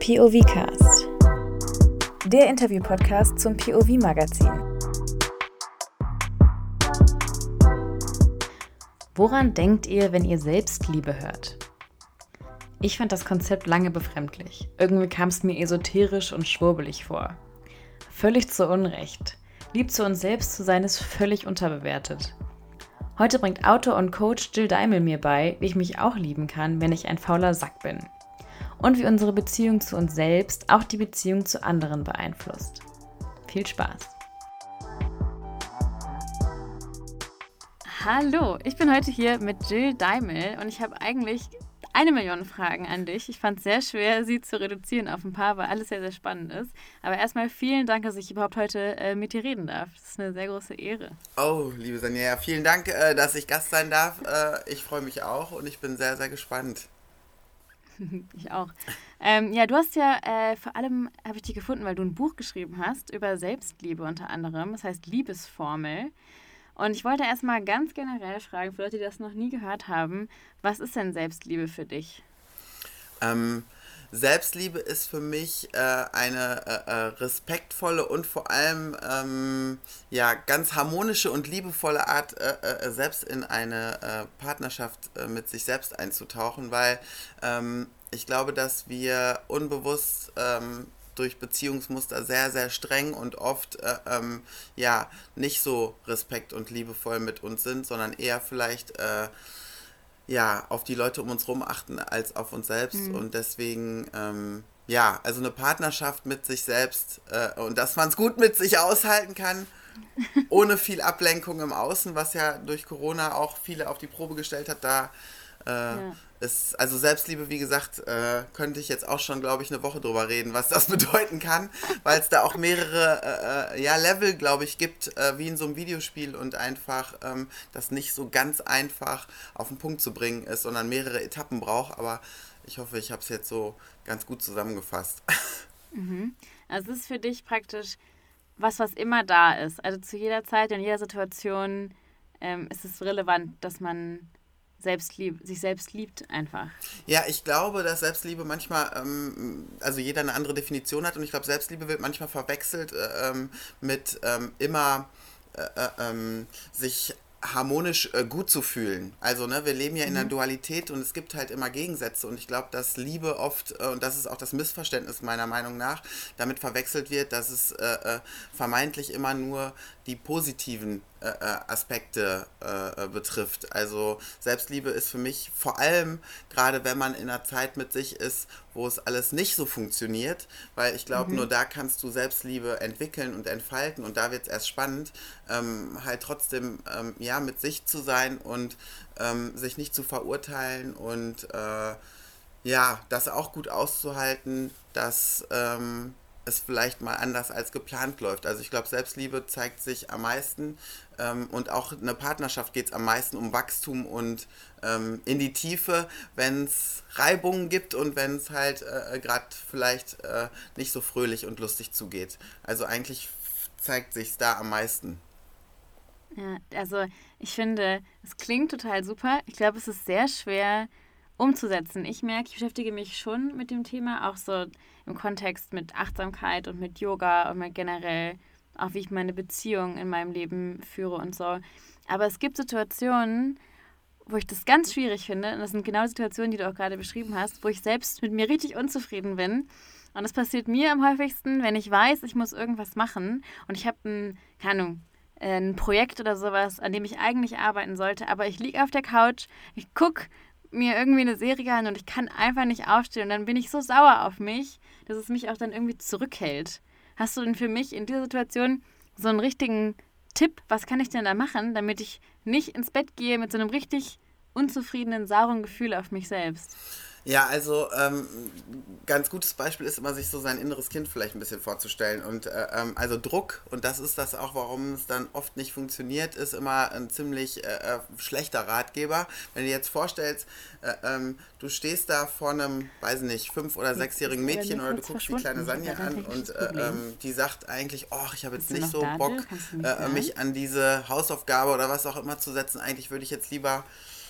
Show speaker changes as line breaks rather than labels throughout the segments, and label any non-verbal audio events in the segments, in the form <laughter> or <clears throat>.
POV Cast. Der Interview-Podcast zum POV-Magazin. Woran denkt ihr, wenn ihr Selbstliebe hört? Ich fand das Konzept lange befremdlich. Irgendwie kam es mir esoterisch und schwurbelig vor. Völlig zu Unrecht. Lieb zu uns selbst zu sein ist völlig unterbewertet. Heute bringt Autor und Coach Jill Daimel mir bei, wie ich mich auch lieben kann, wenn ich ein fauler Sack bin. Und wie unsere Beziehung zu uns selbst auch die Beziehung zu anderen beeinflusst. Viel Spaß! Hallo, ich bin heute hier mit Jill Daimel und ich habe eigentlich eine Million Fragen an dich. Ich fand es sehr schwer, sie zu reduzieren auf ein paar, weil alles sehr, sehr spannend ist. Aber erstmal vielen Dank, dass ich überhaupt heute äh, mit dir reden darf. Das ist eine sehr große Ehre.
Oh, liebe Sanja, ja, vielen Dank, äh, dass ich Gast sein darf. Äh, ich freue mich auch und ich bin sehr, sehr gespannt. <laughs>
ich auch. Ähm, ja, du hast ja äh, vor allem, habe ich dich gefunden, weil du ein Buch geschrieben hast über Selbstliebe unter anderem. Das heißt Liebesformel. Und ich wollte erstmal ganz generell fragen, für Leute, die das noch nie gehört haben, was ist denn Selbstliebe für dich?
Ähm, Selbstliebe ist für mich äh, eine äh, äh, respektvolle und vor allem ähm, ja, ganz harmonische und liebevolle Art, äh, äh, selbst in eine äh, Partnerschaft mit sich selbst einzutauchen, weil ähm, ich glaube, dass wir unbewusst ähm, durch Beziehungsmuster sehr, sehr streng und oft äh, ähm, ja nicht so respekt und liebevoll mit uns sind, sondern eher vielleicht äh, ja auf die Leute um uns herum achten als auf uns selbst. Mhm. Und deswegen ähm, ja, also eine Partnerschaft mit sich selbst äh, und dass man es gut mit sich aushalten kann. <laughs> ohne viel Ablenkung im Außen, was ja durch Corona auch viele auf die Probe gestellt hat, da äh, ja. ist, also Selbstliebe, wie gesagt, äh, könnte ich jetzt auch schon, glaube ich, eine Woche drüber reden, was das <laughs> bedeuten kann, weil es da auch mehrere äh, äh, ja, Level, glaube ich, gibt, äh, wie in so einem Videospiel und einfach ähm, das nicht so ganz einfach auf den Punkt zu bringen ist, sondern mehrere Etappen braucht. Aber ich hoffe, ich habe es jetzt so ganz gut zusammengefasst. <laughs>
Mhm. Also es ist für dich praktisch was, was immer da ist. Also zu jeder Zeit, in jeder Situation ähm, ist es relevant, dass man Selbstlieb, sich selbst liebt einfach.
Ja, ich glaube, dass Selbstliebe manchmal, ähm, also jeder eine andere Definition hat und ich glaube, Selbstliebe wird manchmal verwechselt äh, ähm, mit ähm, immer äh, äh, ähm, sich harmonisch äh, gut zu fühlen. Also, ne, wir leben ja in einer mhm. Dualität und es gibt halt immer Gegensätze und ich glaube, dass Liebe oft, äh, und das ist auch das Missverständnis meiner Meinung nach, damit verwechselt wird, dass es äh, äh vermeintlich immer nur die positiven äh, äh, Aspekte äh, äh, betrifft. Also Selbstliebe ist für mich vor allem, gerade wenn man in einer Zeit mit sich ist, wo es alles nicht so funktioniert, weil ich glaube, mhm. nur da kannst du Selbstliebe entwickeln und entfalten und da wird es erst spannend, ähm, halt trotzdem ähm, ja mit sich zu sein und ähm, sich nicht zu verurteilen und äh, ja, das auch gut auszuhalten, dass ähm, es vielleicht mal anders als geplant läuft. Also ich glaube, Selbstliebe zeigt sich am meisten ähm, und auch eine Partnerschaft geht es am meisten um Wachstum und ähm, in die Tiefe, wenn es Reibungen gibt und wenn es halt äh, gerade vielleicht äh, nicht so fröhlich und lustig zugeht. Also eigentlich zeigt sich da am meisten.
Ja, also ich finde, es klingt total super. Ich glaube, es ist sehr schwer umzusetzen. Ich merke, ich beschäftige mich schon mit dem Thema, auch so im Kontext mit Achtsamkeit und mit Yoga und mit generell auch wie ich meine Beziehung in meinem Leben führe und so. Aber es gibt Situationen, wo ich das ganz schwierig finde. Und das sind genau Situationen, die du auch gerade beschrieben hast, wo ich selbst mit mir richtig unzufrieden bin. Und das passiert mir am häufigsten, wenn ich weiß, ich muss irgendwas machen und ich habe ein, keine Ahnung, ein Projekt oder sowas, an dem ich eigentlich arbeiten sollte, aber ich liege auf der Couch, ich gucke mir irgendwie eine Serie an und ich kann einfach nicht aufstehen und dann bin ich so sauer auf mich, dass es mich auch dann irgendwie zurückhält. Hast du denn für mich in dieser Situation so einen richtigen Tipp? Was kann ich denn da machen, damit ich nicht ins Bett gehe mit so einem richtig unzufriedenen, sauren Gefühl auf mich selbst?
Ja, also ähm, ganz gutes Beispiel ist immer, sich so sein inneres Kind vielleicht ein bisschen vorzustellen. Und äh, ähm, also Druck, und das ist das auch, warum es dann oft nicht funktioniert, ist immer ein ziemlich äh, äh schlechter Ratgeber. Wenn du dir jetzt vorstellst, äh, ähm, du stehst da vor einem, weiß nicht, fünf- oder sechsjährigen Mädchen oder du guckst die kleine Sanja an und äh, ähm, die sagt eigentlich, oh, ich habe jetzt nicht so Bock, äh, mich an diese Hausaufgabe oder was auch immer zu setzen. Eigentlich würde ich jetzt lieber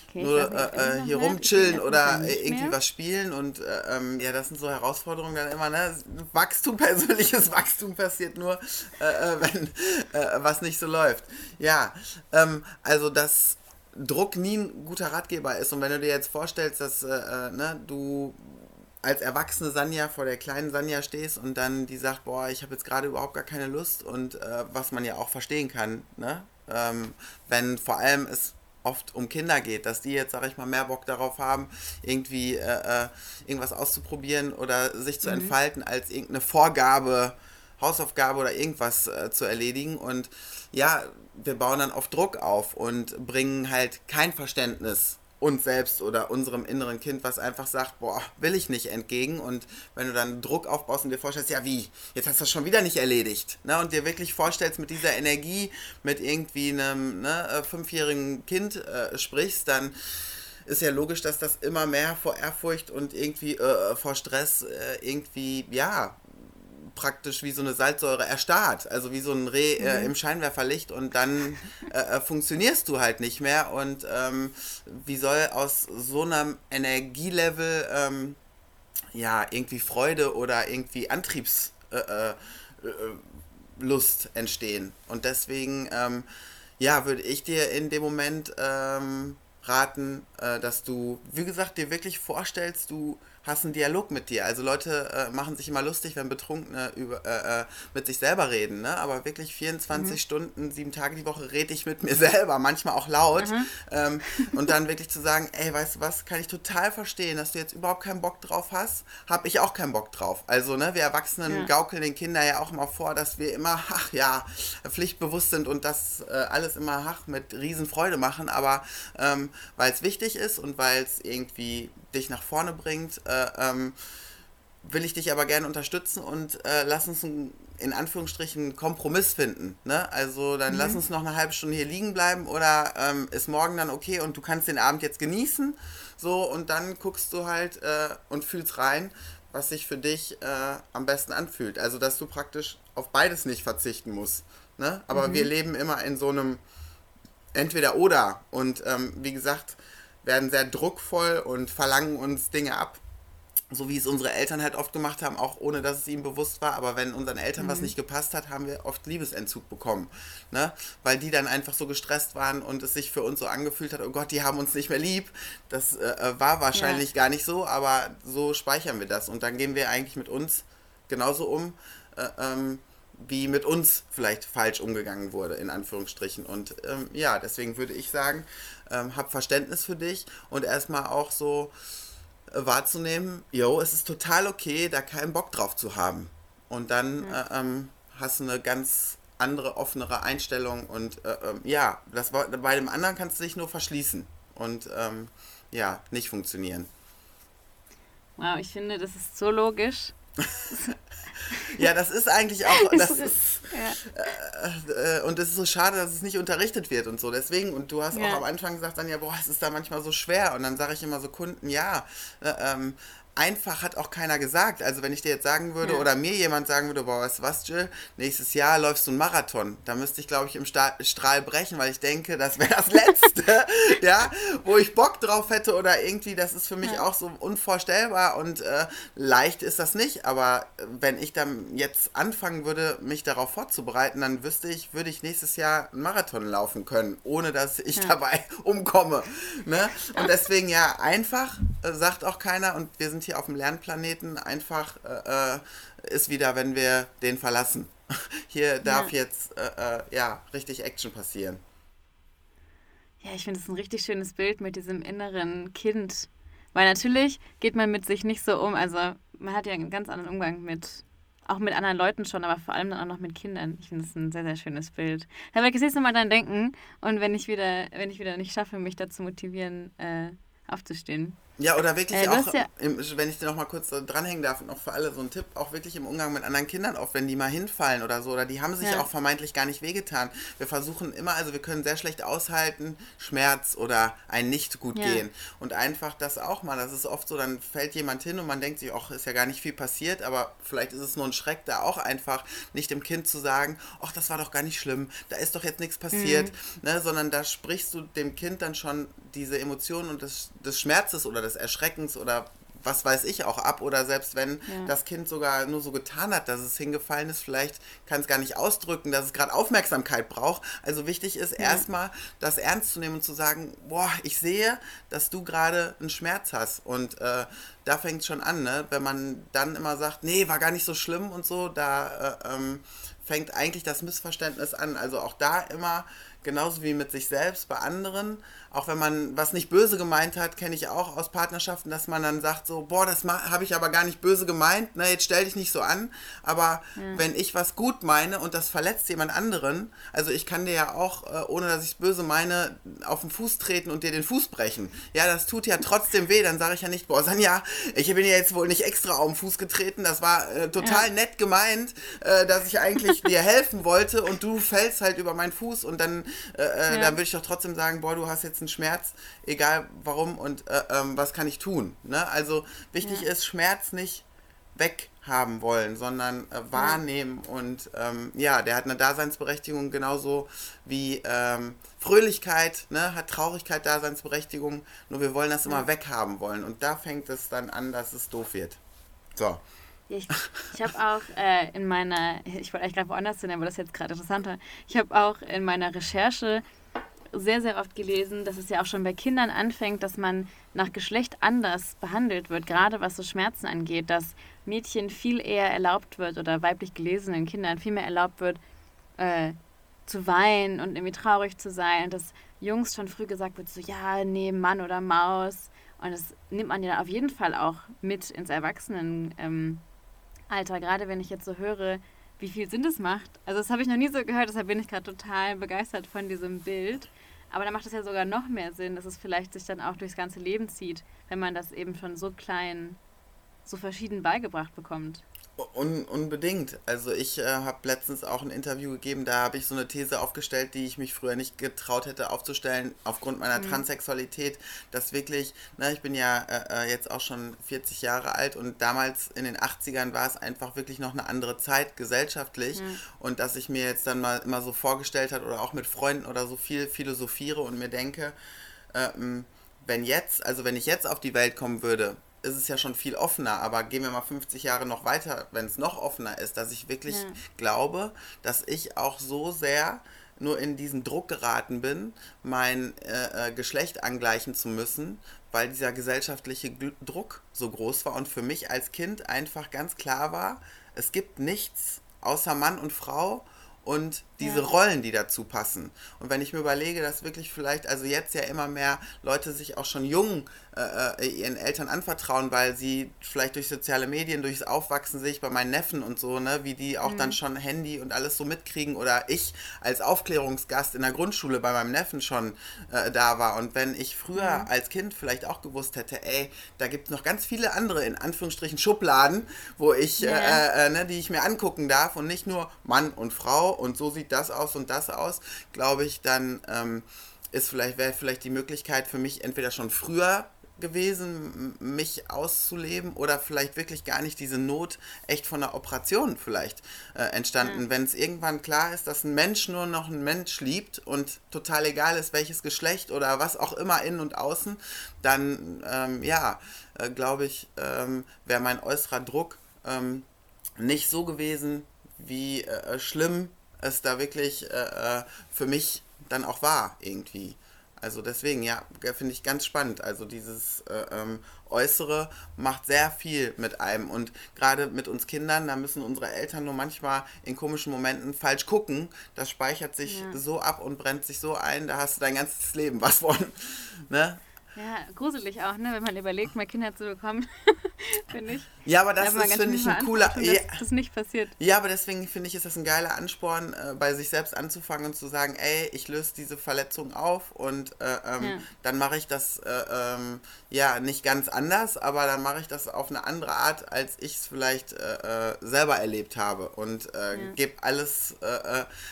okay, nur äh, hier rumchillen oder irgendwie mehr. was spielen und äh, ähm, ja, das sind so Herausforderungen dann immer, ne? Wachstum, <laughs> persönliches Wachstum passiert nur, äh, äh wenn äh, was nicht so läuft. Ja, ähm, also das Druck nie ein guter Ratgeber ist und wenn du dir jetzt vorstellst, dass ne, du als erwachsene Sanja vor der kleinen Sanja stehst und dann die sagt, boah, ich habe jetzt gerade überhaupt gar keine Lust und äh, was man ja auch verstehen kann, ne? Ähm, wenn vor allem es oft um Kinder geht, dass die jetzt, sag ich mal, mehr Bock darauf haben, irgendwie äh, äh irgendwas auszuprobieren oder sich zu mhm. entfalten, als irgendeine Vorgabe, Hausaufgabe oder irgendwas äh, zu erledigen und ja, wir bauen dann auf Druck auf und bringen halt kein Verständnis uns selbst oder unserem inneren Kind, was einfach sagt, boah, will ich nicht entgegen. Und wenn du dann Druck aufbaust und dir vorstellst, ja wie, jetzt hast du das schon wieder nicht erledigt. Ne? Und dir wirklich vorstellst, mit dieser Energie, mit irgendwie einem ne, äh, fünfjährigen Kind äh, sprichst, dann ist ja logisch, dass das immer mehr vor Ehrfurcht und irgendwie äh, vor Stress äh, irgendwie, ja, praktisch wie so eine Salzsäure erstarrt, also wie so ein Reh äh, mhm. im Scheinwerferlicht und dann äh, äh, funktionierst du halt nicht mehr und ähm, wie soll aus so einem Energielevel ähm, ja irgendwie Freude oder irgendwie Antriebslust äh, äh, entstehen und deswegen ähm, ja würde ich dir in dem Moment ähm, raten, äh, dass du wie gesagt dir wirklich vorstellst, du hast einen Dialog mit dir. Also Leute äh, machen sich immer lustig, wenn Betrunkene über, äh, äh mit sich selber reden, ne? aber wirklich 24 mhm. Stunden, sieben Tage die Woche rede ich mit mir <laughs> selber, manchmal auch laut. Mhm. Ähm, <laughs> und dann wirklich zu sagen, ey, weißt du was, kann ich total verstehen, dass du jetzt überhaupt keinen Bock drauf hast, habe ich auch keinen Bock drauf. Also ne, wir Erwachsenen ja. gaukeln den Kindern ja auch immer vor, dass wir immer, ach ja, pflichtbewusst sind und das äh, alles immer, ach, mit Riesenfreude machen, aber ähm, weil es wichtig ist und weil es irgendwie dich nach vorne bringt, äh, ähm, will ich dich aber gerne unterstützen und äh, lass uns einen, in Anführungsstrichen Kompromiss finden. Ne? Also dann mhm. lass uns noch eine halbe Stunde hier liegen bleiben oder ähm, ist morgen dann okay und du kannst den Abend jetzt genießen. So und dann guckst du halt äh, und fühlst rein, was sich für dich äh, am besten anfühlt. Also dass du praktisch auf beides nicht verzichten musst. Ne? Aber mhm. wir leben immer in so einem entweder oder und ähm, wie gesagt, werden sehr druckvoll und verlangen uns Dinge ab. So wie es unsere Eltern halt oft gemacht haben, auch ohne dass es ihnen bewusst war. Aber wenn unseren Eltern mhm. was nicht gepasst hat, haben wir oft Liebesentzug bekommen. Ne? Weil die dann einfach so gestresst waren und es sich für uns so angefühlt hat, oh Gott, die haben uns nicht mehr lieb. Das äh, äh war wahrscheinlich ja. gar nicht so, aber so speichern wir das. Und dann gehen wir eigentlich mit uns genauso um. Äh, ähm, wie mit uns vielleicht falsch umgegangen wurde, in Anführungsstrichen. Und ähm, ja, deswegen würde ich sagen, ähm, hab Verständnis für dich und erstmal auch so wahrzunehmen, yo, es ist total okay, da keinen Bock drauf zu haben. Und dann ja. äh, ähm, hast du eine ganz andere, offenere Einstellung und äh, ähm, ja, das, bei dem anderen kannst du dich nur verschließen und ähm, ja, nicht funktionieren.
Wow, ich finde, das ist so logisch. <laughs>
ja, das ist eigentlich auch. <laughs> Das ist, ja. äh, und es ist so schade, dass es nicht unterrichtet wird und so. Deswegen, und du hast ja. auch am Anfang gesagt, dann ja, boah, es ist da manchmal so schwer. Und dann sage ich immer so Kunden, ja, äh, ähm, einfach hat auch keiner gesagt. Also wenn ich dir jetzt sagen würde ja. oder mir jemand sagen würde, boah, weißt du was, Jill, nächstes Jahr läufst du einen Marathon. Da müsste ich, glaube ich, im Strahl brechen, weil ich denke, das wäre das <laughs> Letzte, <laughs> ja, wo ich Bock drauf hätte oder irgendwie, das ist für mich ja. auch so unvorstellbar und äh, leicht ist das nicht. Aber äh, wenn ich dann jetzt anfangen würde, mich darauf vorzubereiten, dann wüsste ich, würde ich nächstes Jahr einen Marathon laufen können, ohne dass ich ja. dabei <laughs> umkomme. Ne? Und deswegen ja, einfach, äh, sagt auch keiner und wir sind hier auf dem Lernplaneten einfach äh, äh, ist wieder, wenn wir den verlassen. <laughs> Hier darf ja. jetzt äh, äh, ja richtig Action passieren.
Ja, ich finde es ein richtig schönes Bild mit diesem inneren Kind. Weil natürlich geht man mit sich nicht so um. Also man hat ja einen ganz anderen Umgang mit, auch mit anderen Leuten schon, aber vor allem dann auch noch mit Kindern. Ich finde es ein sehr, sehr schönes Bild. Da werde ich jetzt mal dran denken und wenn ich wieder, wenn ich wieder nicht schaffe, mich dazu motivieren, äh, aufzustehen.
Ja, oder wirklich äh, auch, ja im, wenn ich dir noch mal kurz dranhängen darf, noch für alle so ein Tipp, auch wirklich im Umgang mit anderen Kindern, auch wenn die mal hinfallen oder so, oder die haben sich ja. auch vermeintlich gar nicht wehgetan. Wir versuchen immer, also wir können sehr schlecht aushalten, Schmerz oder ein nicht gut ja. gehen. Und einfach das auch mal, das ist oft so, dann fällt jemand hin und man denkt sich, ach, ist ja gar nicht viel passiert, aber vielleicht ist es nur ein Schreck, da auch einfach nicht dem Kind zu sagen, ach, das war doch gar nicht schlimm, da ist doch jetzt nichts passiert, mhm. ne, sondern da sprichst du dem Kind dann schon diese Emotionen und des, des Schmerzes oder des Erschreckens oder was weiß ich auch ab oder selbst wenn ja. das Kind sogar nur so getan hat, dass es hingefallen ist, vielleicht kann es gar nicht ausdrücken, dass es gerade Aufmerksamkeit braucht. Also wichtig ist ja. erstmal das ernst zu nehmen und zu sagen, boah, ich sehe, dass du gerade einen Schmerz hast und äh, da fängt es schon an, ne? wenn man dann immer sagt, nee, war gar nicht so schlimm und so, da äh, ähm, fängt eigentlich das Missverständnis an. Also auch da immer genauso wie mit sich selbst bei anderen auch wenn man was nicht böse gemeint hat, kenne ich auch aus Partnerschaften, dass man dann sagt so, boah, das habe ich aber gar nicht böse gemeint, na, jetzt stell dich nicht so an. Aber ja. wenn ich was gut meine und das verletzt jemand anderen, also ich kann dir ja auch, äh, ohne dass ich es böse meine, auf den Fuß treten und dir den Fuß brechen. Ja, das tut ja trotzdem weh, dann sage ich ja nicht, boah, Sanja, ich bin ja jetzt wohl nicht extra auf den Fuß getreten, das war äh, total ja. nett gemeint, äh, dass ich eigentlich dir helfen wollte und du fällst halt über meinen Fuß und dann, äh, äh, ja. dann würde ich doch trotzdem sagen, boah, du hast jetzt jetzt einen Schmerz, egal warum und äh, ähm, was kann ich tun. Ne? Also wichtig ja. ist, Schmerz nicht weghaben wollen, sondern äh, wahrnehmen ja. und ähm, ja, der hat eine Daseinsberechtigung genauso wie ähm, Fröhlichkeit, ne, hat Traurigkeit Daseinsberechtigung, nur wir wollen das immer weghaben wollen und da fängt es dann an, dass es doof wird. So.
Ich, ich habe auch äh, in meiner, ich wollte eigentlich gerade woanders hin, aber das ist jetzt gerade interessanter. Ich habe auch in meiner Recherche sehr, sehr oft gelesen, dass es ja auch schon bei Kindern anfängt, dass man nach Geschlecht anders behandelt wird, gerade was so Schmerzen angeht, dass Mädchen viel eher erlaubt wird oder weiblich gelesenen Kindern viel mehr erlaubt wird, äh, zu weinen und irgendwie traurig zu sein. Und dass Jungs schon früh gesagt wird, so ja, nee, Mann oder Maus. Und das nimmt man ja auf jeden Fall auch mit ins Erwachsenenalter, ähm, gerade wenn ich jetzt so höre, wie viel Sinn das macht. Also das habe ich noch nie so gehört, deshalb bin ich gerade total begeistert von diesem Bild. Aber dann macht es ja sogar noch mehr Sinn, dass es vielleicht sich dann auch durchs ganze Leben zieht, wenn man das eben schon so klein, so verschieden beigebracht bekommt.
Un unbedingt. Also ich äh, habe letztens auch ein Interview gegeben, da habe ich so eine These aufgestellt, die ich mich früher nicht getraut hätte aufzustellen, aufgrund meiner mhm. Transsexualität, dass wirklich, na, ne, ich bin ja äh, äh jetzt auch schon 40 Jahre alt und damals in den 80ern war es einfach wirklich noch eine andere Zeit gesellschaftlich mhm. und dass ich mir jetzt dann mal immer so vorgestellt hat oder auch mit Freunden oder so viel philosophiere und mir denke, äh, wenn jetzt, also wenn ich jetzt auf die Welt kommen würde, ist es ja schon viel offener, aber gehen wir mal 50 Jahre noch weiter, wenn es noch offener ist, dass ich wirklich ja. glaube, dass ich auch so sehr nur in diesen Druck geraten bin, mein äh, äh Geschlecht angleichen zu müssen, weil dieser gesellschaftliche Druck so groß war und für mich als Kind einfach ganz klar war, es gibt nichts außer Mann und Frau und diese ja. Rollen, die dazu passen. Und wenn ich mir überlege, dass wirklich vielleicht, also jetzt ja immer mehr Leute sich auch schon jung äh, äh, ihren Eltern anvertrauen, weil sie vielleicht durch soziale Medien, durchs Aufwachsen sehe ich bei meinen Neffen und so, ne, wie die auch mhm. dann schon Handy und alles so mitkriegen oder ich als Aufklärungsgast in der Grundschule bei meinem Neffen schon äh, da war. Und wenn ich früher mhm. als Kind vielleicht auch gewusst hätte, ey, da gibt es noch ganz viele andere, in Anführungsstrichen, Schubladen, wo ich, ja. äh, äh, ne, die ich mir angucken darf und nicht nur Mann und Frau und so sieht das aus und das aus, glaube ich, dann ähm, ist vielleicht, wäre vielleicht die Möglichkeit für mich entweder schon früher gewesen, mich auszuleben oder vielleicht wirklich gar nicht diese Not echt von der Operation vielleicht äh, entstanden. Mhm. Wenn es irgendwann klar ist, dass ein Mensch nur noch ein Mensch liebt und total egal ist, welches Geschlecht oder was auch immer innen und außen, dann ähm, ja, äh, glaube ich, ähm, wäre mein äußerer Druck ähm, nicht so gewesen, wie äh, schlimm es da wirklich äh, äh, für mich dann auch war irgendwie. Also deswegen, ja, finde ich ganz spannend. Also dieses äh, ähm, Äußere macht sehr viel mit einem. Und gerade mit uns Kindern, da müssen unsere Eltern nur manchmal in komischen Momenten falsch gucken. Das speichert sich ja. so ab und brennt sich so ein, da hast du dein ganzes Leben was von. <laughs> Ne?
Ja, gruselig auch, ne? wenn man überlegt, mal Kinder zu bekommen, <laughs> finde ich.
Ja, aber das ist, finde ich, ein cooler...
Dass ja, das nicht passiert.
Ja, aber deswegen finde ich, ist das ein geiler Ansporn, äh, bei sich selbst anzufangen und zu sagen, ey, ich löse diese Verletzung auf und äh, ähm, ja. dann mache ich das, äh, ähm, ja, nicht ganz anders, aber dann mache ich das auf eine andere Art, als ich es vielleicht äh, äh, selber erlebt habe und äh, ja. gebe alles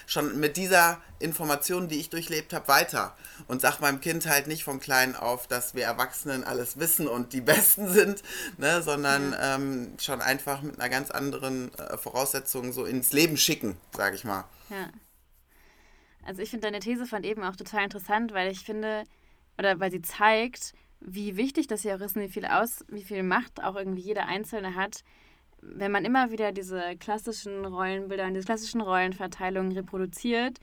schon mit dieser Informationen, die ich durchlebt habe, weiter. Und sag meinem Kind halt nicht von klein auf, dass wir Erwachsenen alles wissen und die <laughs> Besten sind, ne, sondern ja. Ähm, schon einfach mit einer ganz anderen äh, Voraussetzung so ins Leben schicken, sag ich mal.
Ja. Also ich finde deine These von eben auch total interessant, weil ich finde, oder weil sie zeigt, wie wichtig das ja auch ist und wie viel aus, wie viel Macht auch irgendwie jeder Einzelne hat, wenn man immer wieder diese klassischen Rollenbilder und diese klassischen Rollenverteilungen reproduziert,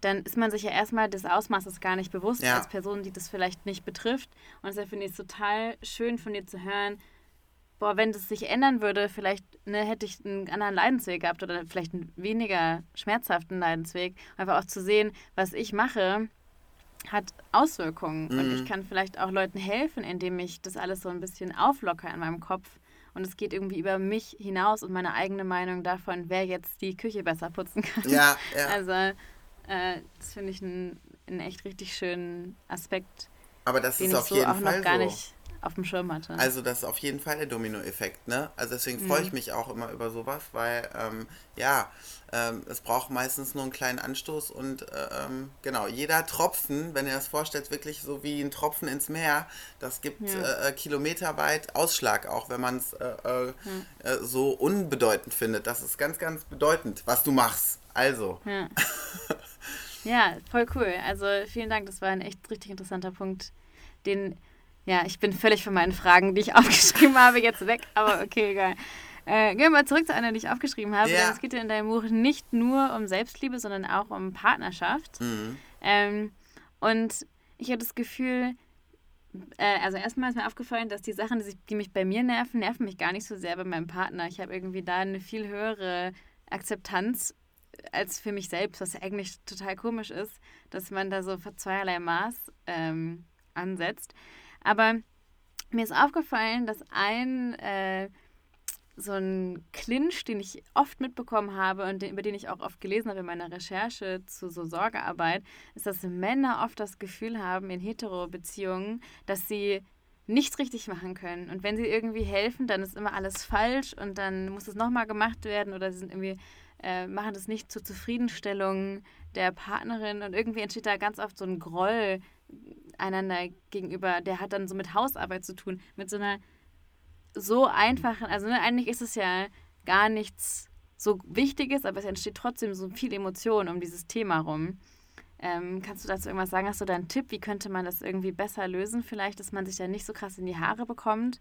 dann ist man sich ja erstmal des Ausmaßes gar nicht bewusst ja. als Person, die das vielleicht nicht betrifft. Und deshalb finde ich es total schön von dir zu hören, boah, wenn das sich ändern würde, vielleicht ne, hätte ich einen anderen Leidensweg gehabt oder vielleicht einen weniger schmerzhaften Leidensweg. Einfach auch zu sehen, was ich mache, hat Auswirkungen. Mhm. Und ich kann vielleicht auch Leuten helfen, indem ich das alles so ein bisschen auflocker in meinem Kopf. Und es geht irgendwie über mich hinaus und meine eigene Meinung davon, wer jetzt die Küche besser putzen kann.
Ja, ja. <laughs>
Also äh, das finde ich einen, echt richtig schönen Aspekt.
Aber das ist auf so jeden Fall
gar so. Auf dem Schirm hatte.
Also das ist auf jeden Fall der Dominoeffekt, ne? Also deswegen freue ich mhm. mich auch immer über sowas, weil ähm, ja, ähm, es braucht meistens nur einen kleinen Anstoß und äh, ähm, genau, jeder Tropfen, wenn ihr das vorstellt, wirklich so wie ein Tropfen ins Meer, das gibt ja. äh, äh kilometerweit Ausschlag, auch wenn man es äh, äh, ja. so unbedeutend findet. Das ist ganz, ganz bedeutend, was du machst. Also.
Ja. <laughs> Ja, voll cool. Also vielen Dank, das war ein echt richtig interessanter Punkt, den, ja, ich bin völlig von meinen Fragen, die ich <laughs> aufgeschrieben habe, jetzt weg, aber okay, egal. Äh, gehen wir mal zurück zu einer, die ich aufgeschrieben habe. Ja. Es geht ja in deinem Buch nicht nur um Selbstliebe, sondern auch um Partnerschaft. Mhm. Ähm, und ich habe das Gefühl, äh, also erstmal ist mir aufgefallen, dass die Sachen, die, die mich bei mir nerven, nerven mich gar nicht so sehr bei meinem Partner. Ich habe irgendwie da eine viel höhere Akzeptanz als für mich selbst, was ja eigentlich total komisch ist, dass man da so zweierlei Maß ähm, ansetzt. Aber mir ist aufgefallen, dass ein äh, so ein Clinch, den ich oft mitbekommen habe und den, über den ich auch oft gelesen habe in meiner Recherche zu so Sorgearbeit, ist, dass Männer oft das Gefühl haben in Hetero-Beziehungen, dass sie nichts richtig machen können. Und wenn sie irgendwie helfen, dann ist immer alles falsch und dann muss es nochmal gemacht werden oder sie sind irgendwie äh, machen das nicht zur Zufriedenstellung der Partnerin und irgendwie entsteht da ganz oft so ein Groll einander gegenüber, der hat dann so mit Hausarbeit zu tun, mit so einer so einfachen, also ne, eigentlich ist es ja gar nichts so Wichtiges, aber es entsteht trotzdem so viel Emotion um dieses Thema rum. Ähm, kannst du dazu irgendwas sagen? Hast du da einen Tipp? Wie könnte man das irgendwie besser lösen? Vielleicht, dass man sich da nicht so krass in die Haare bekommt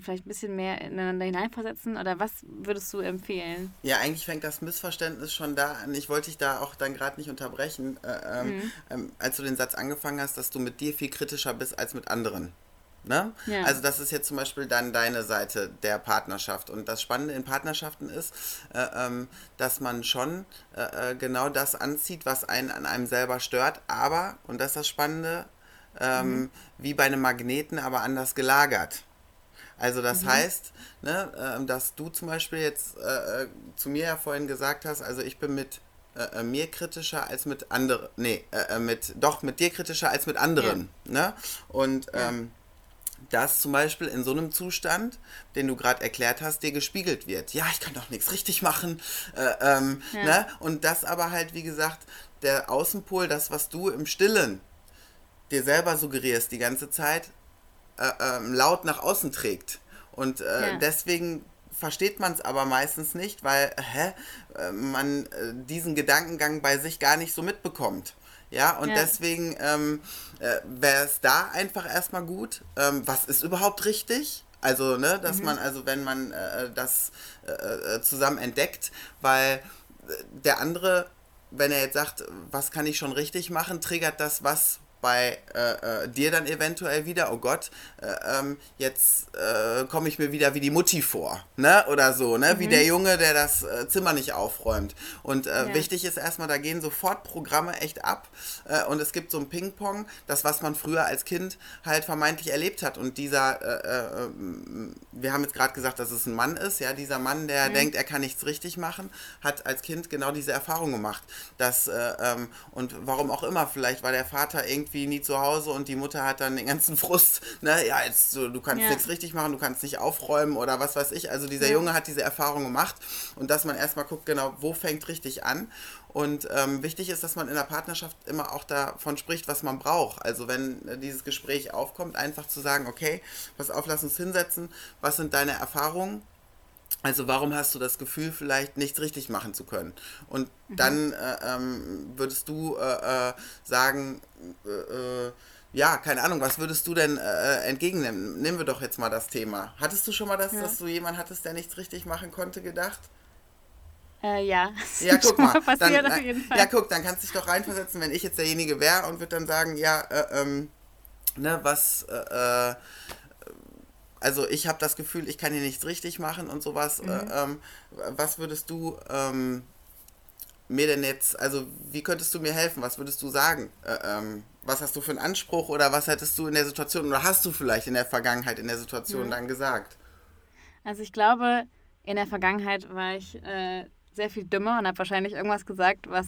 vielleicht ein bisschen mehr ineinander hineinversetzen oder was würdest du empfehlen?
Ja, eigentlich fängt das Missverständnis schon da an. Ich wollte dich da auch dann gerade nicht unterbrechen, äh, ähm, mhm. ähm, als du den Satz angefangen hast, dass du mit dir viel kritischer bist als mit anderen. Ne? Ja. Also das ist jetzt zum Beispiel dann deine Seite der Partnerschaft. Und das Spannende in Partnerschaften ist, äh, ähm, dass man schon äh, äh genau das anzieht, was einen an einem selber stört. Aber, und das ist das Spannende, ähm, mhm. wie bei einem Magneten, aber anders gelagert. Also das mhm. heißt, ne, äh, dass du zum Beispiel jetzt äh, äh, zu mir ja vorhin gesagt hast, also ich bin mit äh, äh mir kritischer als mit anderen, nee, äh, mit, doch mit dir kritischer als mit anderen. Ja. Ne? Und ja. ähm, dass zum Beispiel in so einem Zustand, den du gerade erklärt hast, dir gespiegelt wird. Ja, ich kann doch nichts richtig machen. Ähm, ja. ne? Und das aber halt, wie gesagt, der Außenpol, das, was du im Stillen dir selber suggerierst die ganze Zeit, äh, ähm, laut nach außen trägt. Und äh, ja. deswegen versteht man es aber meistens nicht, weil hä, äh, man äh, diesen Gedankengang bei sich gar nicht so mitbekommt. Ja, und ja. deswegen ähm, äh, wäre es da einfach erstmal gut. Ähm, was ist überhaupt richtig? Also, ne, dass mhm. man, also wenn man äh, das äh, zusammen entdeckt, weil der andere, wenn er jetzt sagt, was kann ich schon richtig machen, triggert das was bei äh, äh, dir dann eventuell wieder, oh Gott, äh, ähm, jetzt äh, komme ich mir wieder wie die Mutti vor, ne? Oder so, ne? Mhm. Wie der Junge, der das äh, Zimmer nicht aufräumt. Und äh, ja. wichtig ist erstmal, da gehen sofort Programme echt ab. und es gibt so ein Ping-Pong, das, was man früher als Kind halt vermeintlich erlebt hat. Und dieser, wir haben jetzt gerade gesagt, dass es ein Mann ist, ja, dieser Mann, der mhm. denkt, er kann nichts richtig machen, hat als Kind genau diese Erfahrung gemacht. Dass, ähm, und warum auch immer, vielleicht war der Vater irgendwie irgendwie nie zu Hause und die Mutter hat dann den ganzen Frust, ne, ja, jetzt so, du kannst ja. nichts richtig machen, du kannst nicht aufräumen oder was weiß ich. Also dieser ja. Junge hat diese Erfahrung gemacht und dass man erstmal guckt, genau, wo fängt richtig an. Und ähm, wichtig ist, dass man in der Partnerschaft immer auch davon spricht, was man braucht. Also wenn äh, dieses Gespräch aufkommt, einfach zu sagen, okay, pass auf, lass uns hinsetzen, was sind deine Erfahrungen? Also warum hast du das Gefühl, vielleicht nichts richtig machen zu können? Und mhm. dann äh, ähm, würdest du äh, äh, sagen, äh, äh, ja, keine Ahnung, was würdest du denn äh, entgegennehmen? Nehmen wir doch jetzt mal das Thema. Hattest du schon mal das, ja. dass du jemanden hattest, der nichts richtig machen konnte, gedacht?
Äh, ja.
Ja, <laughs> guck mal. Dann, auf jeden Fall. Ja, guck, dann kannst du dich doch reinversetzen, wenn ich jetzt derjenige wäre und würde dann sagen, ja, ähm, ne, was, also ich habe das Gefühl, ich kann hier nichts richtig machen und sowas. Mhm. Äh, ähm, was würdest du ähm, mir denn jetzt, also wie könntest du mir helfen? Was würdest du sagen? Äh, ähm, was hast du für einen Anspruch oder was hättest du in der Situation oder hast du vielleicht in der Vergangenheit in der Situation mhm. dann gesagt?
Also ich glaube, in der Vergangenheit war ich äh, sehr viel dümmer und habe wahrscheinlich irgendwas gesagt, was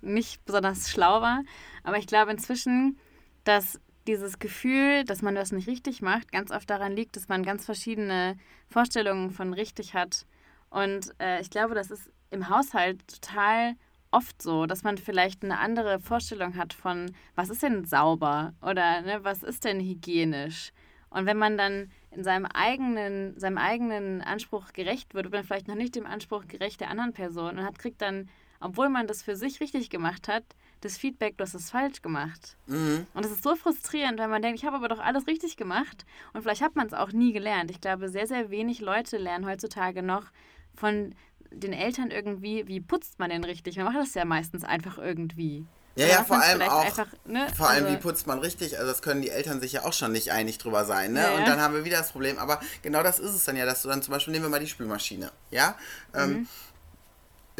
nicht besonders schlau war. Aber ich glaube inzwischen, dass dieses Gefühl, dass man das nicht richtig macht, ganz oft daran liegt, dass man ganz verschiedene Vorstellungen von richtig hat. Und äh, ich glaube, das ist im Haushalt total oft so, dass man vielleicht eine andere Vorstellung hat von, was ist denn sauber oder ne, was ist denn hygienisch. Und wenn man dann in seinem eigenen, seinem eigenen Anspruch gerecht wird, wird man vielleicht noch nicht dem Anspruch gerecht der anderen Person und hat, kriegt dann, obwohl man das für sich richtig gemacht hat, das Feedback, du hast es falsch gemacht. Mhm. Und es ist so frustrierend, weil man denkt, ich habe aber doch alles richtig gemacht. Und vielleicht hat man es auch nie gelernt. Ich glaube, sehr, sehr wenig Leute lernen heutzutage noch von den Eltern irgendwie, wie putzt man denn richtig? Man macht das ja meistens einfach irgendwie.
Ja, ja, vor allem auch, einfach, ne? vor allem, also, wie putzt man richtig, also das können die Eltern sich ja auch schon nicht einig drüber sein, ne? Ja, und dann haben wir wieder das Problem, aber genau das ist es dann ja, dass du dann zum Beispiel, nehmen wir mal die Spülmaschine, ja? Ähm, mhm. Ähm,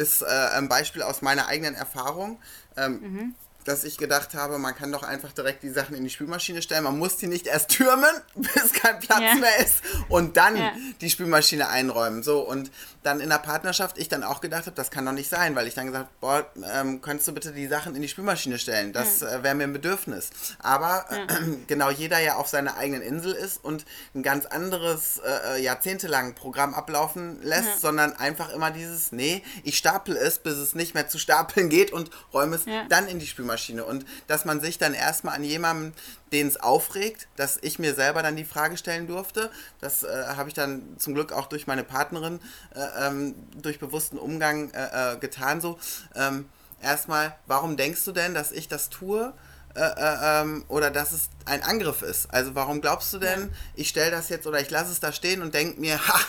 ist äh, ein Beispiel aus meiner eigenen Erfahrung. Ähm, mhm dass ich gedacht habe, man kann doch einfach direkt die Sachen in die Spülmaschine stellen. Man muss die nicht erst türmen, <laughs> bis kein Platz ja. mehr ist und dann ja. die Spülmaschine einräumen. So und dann in der Partnerschaft ich dann auch gedacht habe, das kann doch nicht sein, weil ich dann gesagt habe, boah, ähm, könntest du bitte die Sachen in die Spülmaschine stellen? Das ja. äh, wäre mir ein Bedürfnis. Aber äh, <clears throat> genau jeder ja auf seiner eigenen Insel ist und ein ganz anderes äh, äh jahrzehntelang Programm ablaufen lässt, sondern einfach immer dieses, nee, ich stapel es, bis es nicht mehr zu stapeln geht und räume es dann in die Spülmaschine. Spülmaschine. Und dass man sich dann erstmal an jemandem, den es aufregt, dass ich mir selber dann die Frage stellen durfte. Das äh, habe ich dann zum Glück auch durch meine Partnerin, äh, ähm, durch bewussten Umgang äh, äh getan. So, ähm, erstmal, warum denkst du denn, dass ich das tue? Äh, äh, ähm, oder dass es ein Angriff ist. Also warum glaubst du denn, ja. ich stelle das jetzt oder ich lasse es da stehen und denke mir, ha,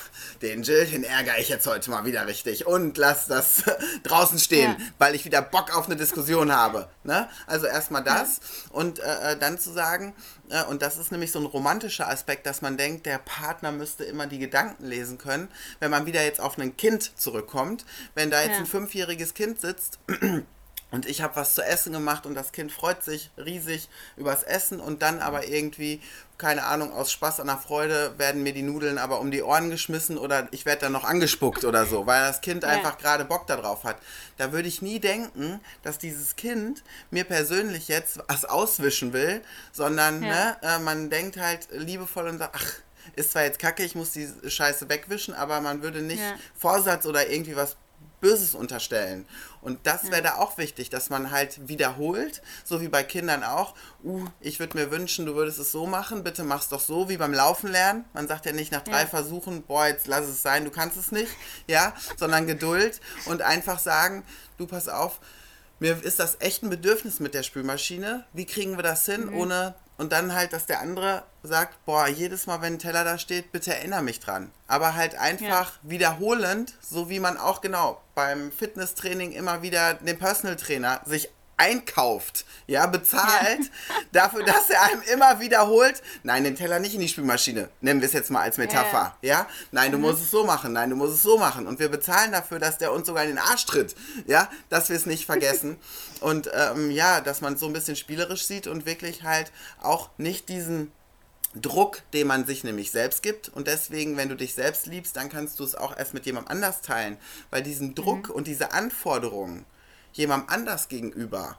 den Jill, den ärgere ich jetzt heute mal wieder richtig und lass das <laughs> draußen stehen, ja. weil ich wieder Bock auf eine Diskussion habe. Ne? Also erstmal das ja. und äh, äh, dann zu sagen, äh, und das ist nämlich so ein romantischer Aspekt, dass man denkt, der Partner müsste immer die Gedanken lesen können. Wenn man wieder jetzt auf ein Kind zurückkommt, wenn da jetzt ein fünfjähriges Kind sitzt, <clears throat> und ich habe was zu essen gemacht und das Kind freut sich riesig übers Essen und dann aber irgendwie, keine Ahnung, aus Spaß an der Freude werden mir die Nudeln aber um die Ohren geschmissen oder ich werde dann noch angespuckt oder so, weil das Kind ja. einfach gerade Bock darauf hat. Da würde ich nie denken, dass dieses Kind mir persönlich jetzt was auswischen will, sondern ja. ne, äh, man denkt halt liebevoll und sagt, ach, ist zwar jetzt kacke, ich muss die Scheiße wegwischen, aber man würde nicht ja. Vorsatz oder irgendwie was Böses unterstellen. Und das wäre da auch wichtig, dass man halt wiederholt, so wie bei Kindern auch. Uh, ich würde mir wünschen, du würdest es so machen, bitte mach's doch so, wie beim Laufen lernen. Man sagt ja nicht nach drei ja. Versuchen, boah, jetzt lass es sein, du kannst es nicht, ja, sondern Geduld und einfach sagen, du pass auf, mir ist das echt ein Bedürfnis mit der Spülmaschine. Wie kriegen wir das hin, mhm. ohne und dann halt, dass der andere sagt, boah, jedes Mal, wenn ein Teller da steht, bitte erinnere mich dran. Aber halt einfach ja. wiederholend, so wie man auch genau beim Fitnesstraining immer wieder den Personal Trainer sich einkauft, ja, bezahlt ja. <laughs> dafür, dass er einem immer wiederholt, nein, den Teller nicht in die Spülmaschine, nennen wir es jetzt mal als Metapher, ja, ja? nein, du mhm. musst es so machen, nein, du musst es so machen und wir bezahlen dafür, dass der uns sogar in den Arsch tritt, ja, dass wir es nicht vergessen <laughs> und ähm, ja, dass man so ein bisschen spielerisch sieht und wirklich halt auch nicht diesen Druck, den man sich nämlich selbst gibt. Und deswegen, wenn du dich selbst liebst, dann kannst du es auch erst mit jemandem anders teilen. Weil diesen Druck mhm. und diese Anforderungen jemandem anders gegenüber,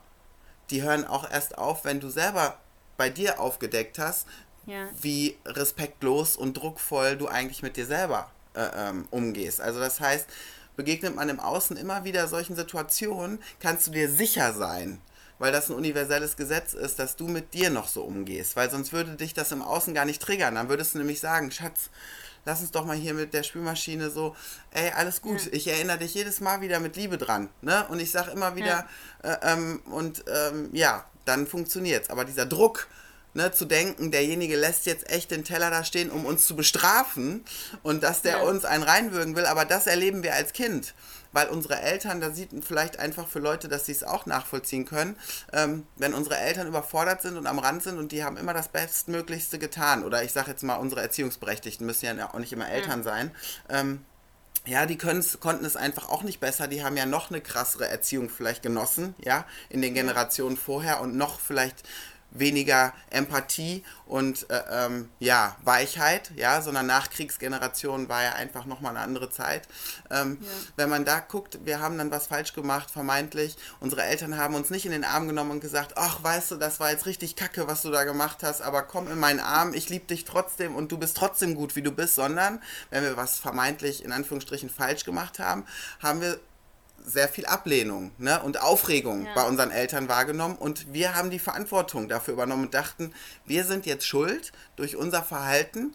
die hören auch erst auf, wenn du selber bei dir aufgedeckt hast, ja. wie respektlos und druckvoll du eigentlich mit dir selber äh, ähm, umgehst. Also das heißt, begegnet man im Außen immer wieder solchen Situationen, kannst du dir sicher sein, weil das ein universelles Gesetz ist, dass du mit dir noch so umgehst. Weil sonst würde dich das im Außen gar nicht triggern. Dann würdest du nämlich sagen, Schatz, lass uns doch mal hier mit der Spülmaschine so, ey, alles gut. Ja. Ich erinnere dich jedes Mal wieder mit Liebe dran. Ne? Und ich sage immer wieder, ja. Äh, ähm, und ähm, ja, dann funktioniert's. Aber dieser Druck, ne, zu denken, derjenige lässt jetzt echt den Teller da stehen, um uns zu bestrafen und dass der ja. uns einen reinwürgen will, aber das erleben wir als Kind. Weil unsere Eltern, da sieht man vielleicht einfach für Leute, dass sie es auch nachvollziehen können, ähm, wenn unsere Eltern überfordert sind und am Rand sind und die haben immer das Bestmöglichste getan. Oder ich sage jetzt mal, unsere Erziehungsberechtigten müssen ja auch nicht immer Eltern mhm. sein. Ähm, ja, die konnten es einfach auch nicht besser. Die haben ja noch eine krassere Erziehung vielleicht genossen, ja, in den Generationen vorher und noch vielleicht weniger Empathie und äh, ähm, ja, Weichheit, ja, sondern Nachkriegsgeneration war ja einfach nochmal eine andere Zeit. Ähm, ja. Wenn man da guckt, wir haben dann was falsch gemacht, vermeintlich. Unsere Eltern haben uns nicht in den Arm genommen und gesagt, ach, weißt du, das war jetzt richtig kacke, was du da gemacht hast, aber komm in meinen Arm, ich liebe dich trotzdem und du bist trotzdem gut, wie du bist, sondern wenn wir was vermeintlich in Anführungsstrichen falsch gemacht haben, haben wir sehr viel Ablehnung ne, und Aufregung ja. bei unseren Eltern wahrgenommen und wir haben die Verantwortung dafür übernommen und dachten, wir sind jetzt schuld durch unser Verhalten,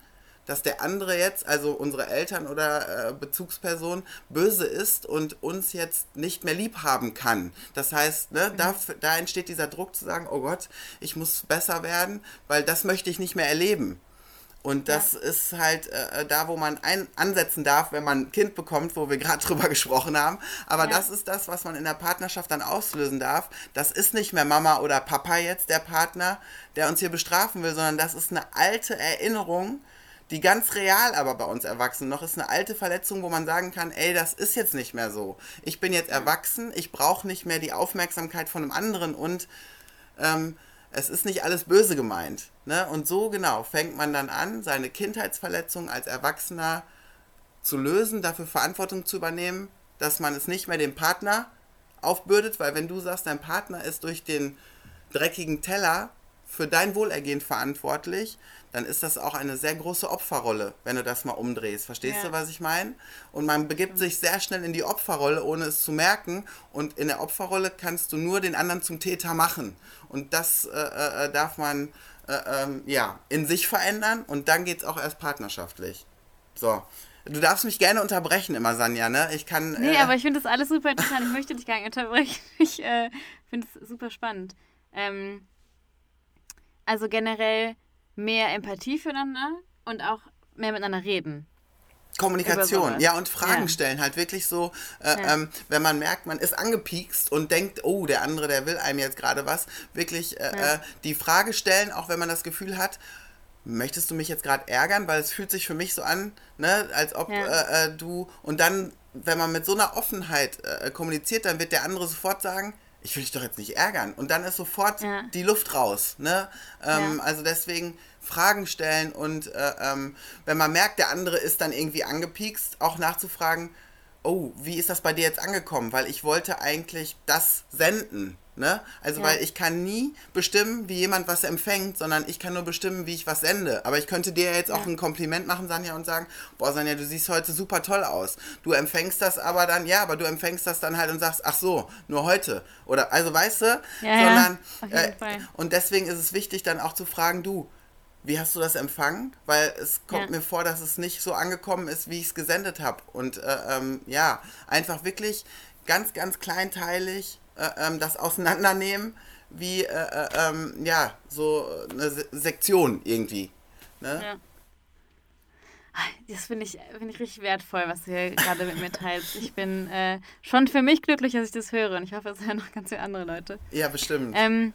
dass der andere jetzt, also unsere Eltern oder äh, Bezugsperson, böse ist und uns jetzt nicht mehr lieb haben kann. Das heißt, ne, mhm. da, da entsteht dieser Druck zu sagen, oh Gott, ich muss besser werden, weil das möchte ich nicht mehr erleben. Und das ja. ist halt äh, da, wo man ein ansetzen darf, wenn man ein Kind bekommt, wo wir <laughs> gerade drüber gesprochen haben. Aber ja. das ist das, was man in der Partnerschaft dann auslösen darf. Das ist nicht mehr Mama oder Papa jetzt, der Partner, der uns hier bestrafen will, sondern das ist eine alte Erinnerung, die ganz real aber bei uns Erwachsenen noch ist. Eine alte Verletzung, wo man sagen kann, ey, das ist jetzt nicht mehr so. Ich bin jetzt erwachsen, ich brauche nicht mehr die Aufmerksamkeit von einem anderen und ähm, es ist nicht alles böse gemeint. Ne? Und so genau fängt man dann an, seine Kindheitsverletzung als Erwachsener zu lösen, dafür Verantwortung zu übernehmen, dass man es nicht mehr dem Partner aufbürdet, weil wenn du sagst, dein Partner ist durch den dreckigen Teller für dein Wohlergehen verantwortlich, dann ist das auch eine sehr große Opferrolle, wenn du das mal umdrehst. Verstehst ja. du, was ich meine? Und man begibt sich sehr schnell in die Opferrolle, ohne es zu merken. Und in der Opferrolle kannst du nur den anderen zum Täter machen. Und das äh, äh, darf man äh, ähm, ja, in sich verändern und dann geht es auch erst partnerschaftlich. So. Du darfst mich gerne unterbrechen immer, Sanja, ne? Ich kann.
Nee, äh, aber ich finde das alles super interessant. Ich möchte dich gar nicht unterbrechen. <laughs> Ich äh, finde es super spannend. Ähm, also generell mehr Empathie füreinander und auch mehr miteinander reden.
Kommunikation, ja, und Fragen ja. stellen, halt wirklich so, äh, ja. ähm, wenn man merkt, man ist angepiekst und denkt, oh, der andere, der will einem jetzt gerade was, wirklich äh, ja. äh, die Frage stellen, auch wenn man das Gefühl hat, möchtest du mich jetzt gerade ärgern, weil es fühlt sich für mich so an, ne, als ob äh, äh, du, und dann, wenn man mit so einer Offenheit äh, kommuniziert, dann wird der andere sofort sagen, ich will dich doch jetzt nicht ärgern. Und dann ist sofort die Luft raus. Ne? Ähm. Also deswegen Fragen stellen und äh, ähm, wenn man merkt, der andere ist dann irgendwie angepiekst, auch nachzufragen, oh, wie ist das bei dir jetzt angekommen? Weil ich wollte eigentlich das senden. Ne? Also, ja. weil ich kann nie bestimmen, wie jemand was empfängt, sondern ich kann nur bestimmen, wie ich was sende. Aber ich könnte dir jetzt ja. auch ein Kompliment machen, Sanja, und sagen, boah, Sanja, du siehst heute super toll aus. Du empfängst das aber dann, ja, aber du empfängst das dann halt und sagst, ach so, nur heute. Oder, also weißt du, ja, sondern, äh, und deswegen ist es wichtig, dann auch zu fragen, du, wie hast du das empfangen? Weil es kommt ja. mir vor, dass es nicht so angekommen ist, wie ich es gesendet habe. Und äh, ähm, ja, einfach wirklich ganz, ganz kleinteilig äh, ähm, das auseinandernehmen, wie äh, äh ähm, ja, so eine Se Sektion irgendwie. Ne? Ja.
Das finde ich, find ich richtig wertvoll, was du hier gerade mit mir teilst. Ich bin äh, schon für mich glücklich, dass ich das höre und ich hoffe, es hören noch ganz viele andere Leute.
Ja, bestimmt.
Ähm,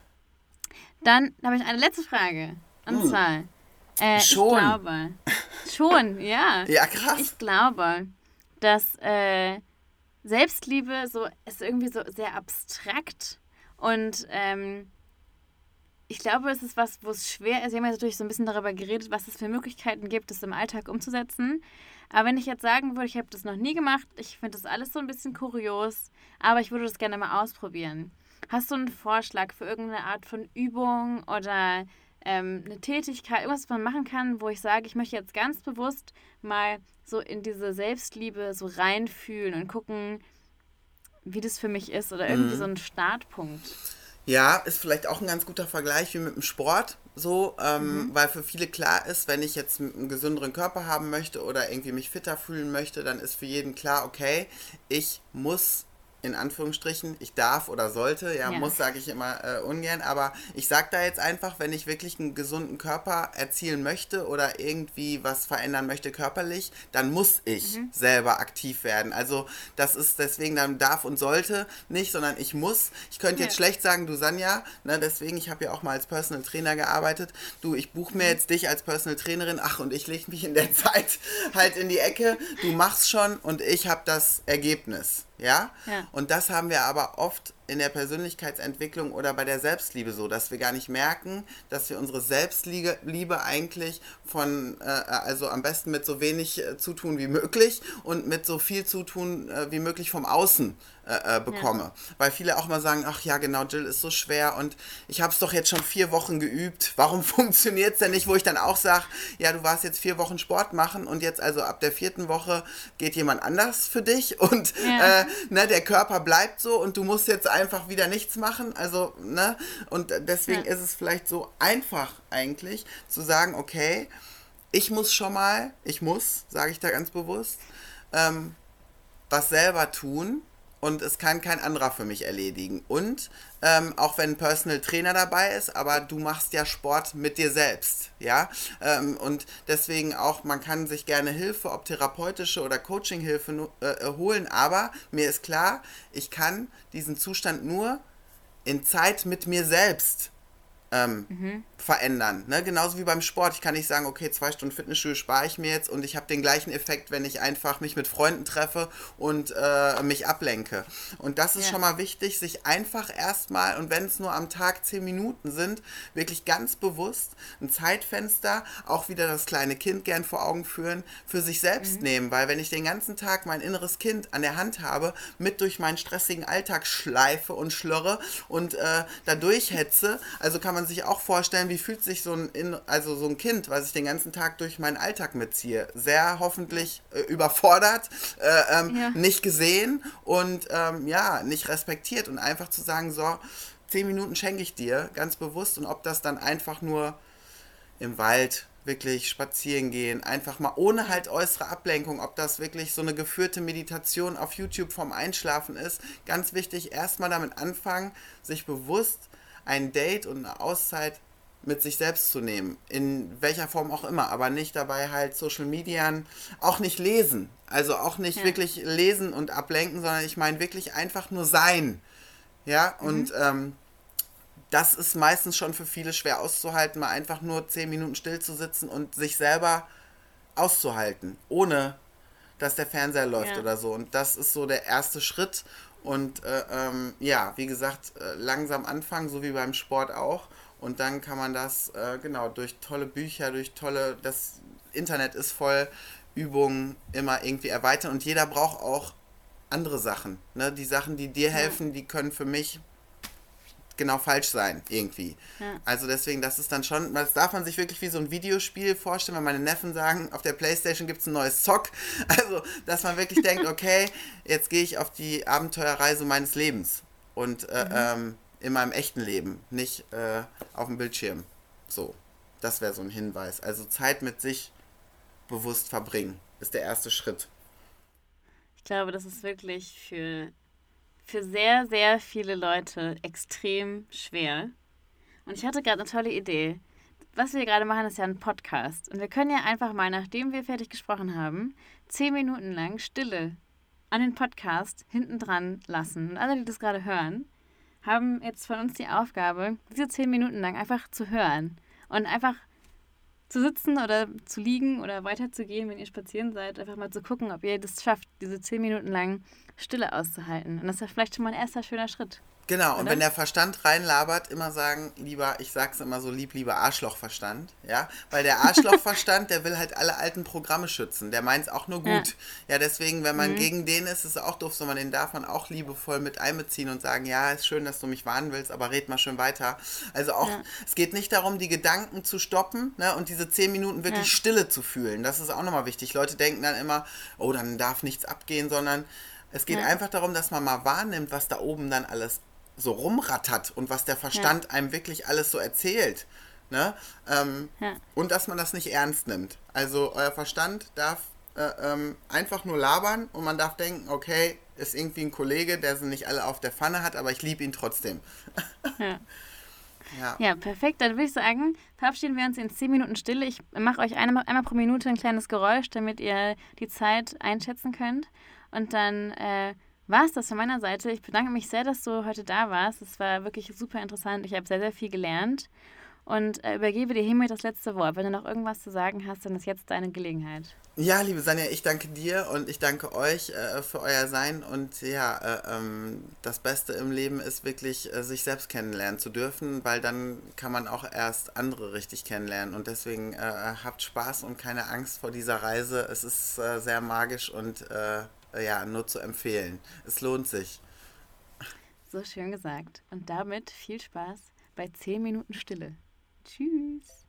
dann habe ich eine letzte Frage. Und hm. äh, schon. ich glaube, schon, ja. <laughs>
Ja, krass.
Ich glaube, dass äh, Selbstliebe so ist irgendwie so sehr abstrakt und ähm, ich glaube, es ist was, wo es schwer ist. Wir haben ja natürlich so ein bisschen darüber geredet, was es für Möglichkeiten gibt, das im Alltag umzusetzen. Aber wenn ich jetzt sagen würde, ich habe das noch nie gemacht, ich finde das alles so ein bisschen kurios, aber ich würde das gerne mal ausprobieren. Hast du einen Vorschlag für irgendeine Art von Übung oder ähm, eine Tätigkeit, irgendwas, was man machen kann, wo ich sage, ich möchte jetzt ganz bewusst mal so in diese Selbstliebe so reinfühlen und gucken, wie das für mich ist oder irgendwie mhm. so ein Startpunkt?
Ja, ist vielleicht auch ein ganz guter Vergleich wie mit dem Sport, so, ähm, mhm. weil für viele klar ist, wenn ich jetzt einen gesünderen Körper haben möchte oder irgendwie mich fitter fühlen möchte, dann ist für jeden klar, okay, ich muss in Anführungsstrichen, ich darf oder sollte, ja, ja. muss sage ich immer äh, ungern, aber ich sage da jetzt einfach, wenn ich wirklich einen gesunden Körper erzielen möchte oder irgendwie was verändern möchte körperlich, dann muss ich mhm. selber aktiv werden. Also das ist deswegen dann darf und sollte nicht, sondern ich muss. Ich könnte jetzt ja. schlecht sagen, du Sanja, ne, deswegen, ich habe ja auch mal als Personal Trainer gearbeitet, du, ich buche mir mhm. jetzt dich als Personal Trainerin, ach und ich lege mich in der <laughs> Zeit halt in die Ecke, du machst schon und ich habe das Ergebnis. Ja? ja? Und das haben wir aber oft in der Persönlichkeitsentwicklung oder bei der Selbstliebe so, dass wir gar nicht merken, dass wir unsere Selbstliebe eigentlich von, äh, also am besten mit so wenig äh, Zutun wie möglich und mit so viel Zutun äh, wie möglich vom Außen äh, äh, bekomme. Ja. Weil viele auch mal sagen, ach ja, genau, Jill ist so schwer und ich habe es doch jetzt schon vier Wochen geübt. Warum <laughs> funktioniert es denn nicht? Wo ich dann auch sage, ja, du warst jetzt vier Wochen Sport machen und jetzt also ab der vierten Woche geht jemand anders für dich und ja. äh, ne, der Körper bleibt so und du musst jetzt einfach wieder nichts machen. Also, ne? Und deswegen ja. ist es vielleicht so einfach eigentlich zu sagen, okay, ich muss schon mal, ich muss, sage ich da ganz bewusst, ähm, was selber tun, und es kann kein anderer für mich erledigen. Und ähm, auch wenn ein Personal Trainer dabei ist, aber du machst ja Sport mit dir selbst, ja. Ähm, und deswegen auch, man kann sich gerne Hilfe, ob therapeutische oder Coaching-Hilfe äh, holen, aber mir ist klar, ich kann diesen Zustand nur in Zeit mit mir selbst ähm, mhm. Verändern. Ne? Genauso wie beim Sport. Ich kann nicht sagen, okay, zwei Stunden Fitnessstudio spare ich mir jetzt und ich habe den gleichen Effekt, wenn ich einfach mich mit Freunden treffe und äh, mich ablenke. Und das ist ja. schon mal wichtig, sich einfach erstmal, und wenn es nur am Tag zehn Minuten sind, wirklich ganz bewusst ein Zeitfenster, auch wieder das kleine Kind gern vor Augen führen, für sich selbst mhm. nehmen. Weil wenn ich den ganzen Tag mein inneres Kind an der Hand habe, mit durch meinen stressigen Alltag schleife und schlörre und äh, da durchhetze, also kann man sich auch vorstellen, wie fühlt sich so ein, also so ein Kind, was ich den ganzen Tag durch meinen Alltag mitziehe. Sehr hoffentlich äh, überfordert, äh, ähm, ja. nicht gesehen und ähm, ja, nicht respektiert. Und einfach zu sagen, so, zehn Minuten schenke ich dir, ganz bewusst. Und ob das dann einfach nur im Wald wirklich spazieren gehen, einfach mal ohne halt äußere Ablenkung, ob das wirklich so eine geführte Meditation auf YouTube vorm Einschlafen ist. Ganz wichtig, erstmal damit anfangen, sich bewusst ein Date und eine Auszeit mit sich selbst zu nehmen, in welcher Form auch immer, aber nicht dabei halt Social Media, auch nicht lesen, also auch nicht ja. wirklich lesen und ablenken, sondern ich meine wirklich einfach nur sein, ja, mhm. und ähm, das ist meistens schon für viele schwer auszuhalten, mal einfach nur zehn Minuten still zu sitzen und sich selber auszuhalten, ohne dass der Fernseher läuft ja. oder so. Und das ist so der erste Schritt. Und äh, ähm, ja, wie gesagt, äh, langsam anfangen, so wie beim Sport auch. Und dann kann man das, äh, genau, durch tolle Bücher, durch tolle, das Internet ist voll Übungen immer irgendwie erweitern. Und jeder braucht auch andere Sachen. Ne? Die Sachen, die dir helfen, die können für mich genau falsch sein, irgendwie. Ja. Also deswegen, das ist dann schon, das darf man sich wirklich wie so ein Videospiel vorstellen, wenn meine Neffen sagen, auf der Playstation gibt es ein neues Zock. <laughs> Also, dass man wirklich denkt, <laughs> okay, jetzt gehe ich auf die Abenteuerreise meines Lebens. Und äh, mhm. ähm, in meinem echten Leben, nicht äh, auf dem Bildschirm. So, das wäre so ein Hinweis. Also Zeit mit sich bewusst verbringen, ist der erste Schritt.
Ich glaube, das ist wirklich für für sehr, sehr viele Leute extrem schwer. Und ich hatte gerade eine tolle Idee. was wir gerade machen, ist ja ein Podcast. Und wir können ja einfach mal, nachdem wir fertig gesprochen haben, zehn Minuten lang Stille an den Podcast hinten dran lassen. Und alle, die das gerade hören, haben jetzt von uns die Aufgabe, diese zehn Minuten lang einfach zu hören und einfach zu sitzen oder zu liegen oder weiterzugehen, wenn ihr spazieren seid, einfach mal zu gucken, ob ihr das schafft, diese zehn Minuten lang Stille auszuhalten. Und das ist ja vielleicht schon mal ein erster schöner Schritt.
Genau, und wenn der Verstand reinlabert, immer sagen, lieber, ich sag's immer so lieb, lieber Arschlochverstand, ja, weil der <laughs> Arschlochverstand, der will halt alle alten Programme schützen, der meint's auch nur gut. Ja, ja deswegen, wenn man mhm. gegen den ist, ist es auch doof, sondern den darf man auch liebevoll mit einbeziehen und sagen, ja, ist schön, dass du mich warnen willst, aber red mal schön weiter. Also auch, ja. es geht nicht darum, die Gedanken zu stoppen, ne, und diese zehn Minuten wirklich ja. Stille zu fühlen. Das ist auch nochmal wichtig. Leute denken dann immer, oh, dann darf nichts abgehen, sondern es geht einfach darum, dass man mal wahrnimmt, was da oben dann alles so rumrattert und was der Verstand ja. einem wirklich alles so erzählt. Ne? Ähm, ja. Und dass man das nicht ernst nimmt. Also euer Verstand darf äh, ähm, einfach nur labern und man darf denken, okay, ist irgendwie ein Kollege, der sie nicht alle auf der Pfanne hat, aber ich liebe ihn trotzdem. <laughs>
ja. Ja. ja, perfekt. Dann würde ich sagen, verabschieden wir uns in 10 Minuten Stille. Ich mache euch einmal, einmal pro Minute ein kleines Geräusch, damit ihr die Zeit einschätzen könnt. Und dann äh, war es das von meiner Seite. Ich bedanke mich sehr, dass du heute da warst. Es war wirklich super interessant. Ich habe sehr, sehr viel gelernt und äh, übergebe dir hiermit das letzte Wort. Wenn du noch irgendwas zu sagen hast, dann ist jetzt deine Gelegenheit.
Ja, liebe Sanja, ich danke dir und ich danke euch äh, für euer Sein. Und ja, äh, ähm, das Beste im Leben ist wirklich, äh, sich selbst kennenlernen zu dürfen, weil dann kann man auch erst andere richtig kennenlernen. Und deswegen äh, habt Spaß und keine Angst vor dieser Reise. Es ist äh, sehr magisch und ja, nur zu empfehlen. Es lohnt sich.
So schön gesagt. Und damit viel Spaß bei 10 Minuten Stille. Tschüss.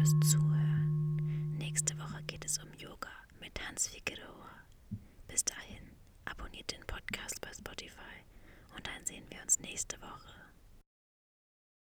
Fürs Zuhören. Nächste Woche geht es um Yoga mit Hans Figueroa. Bis dahin, abonniert den Podcast bei Spotify und dann sehen wir uns nächste Woche.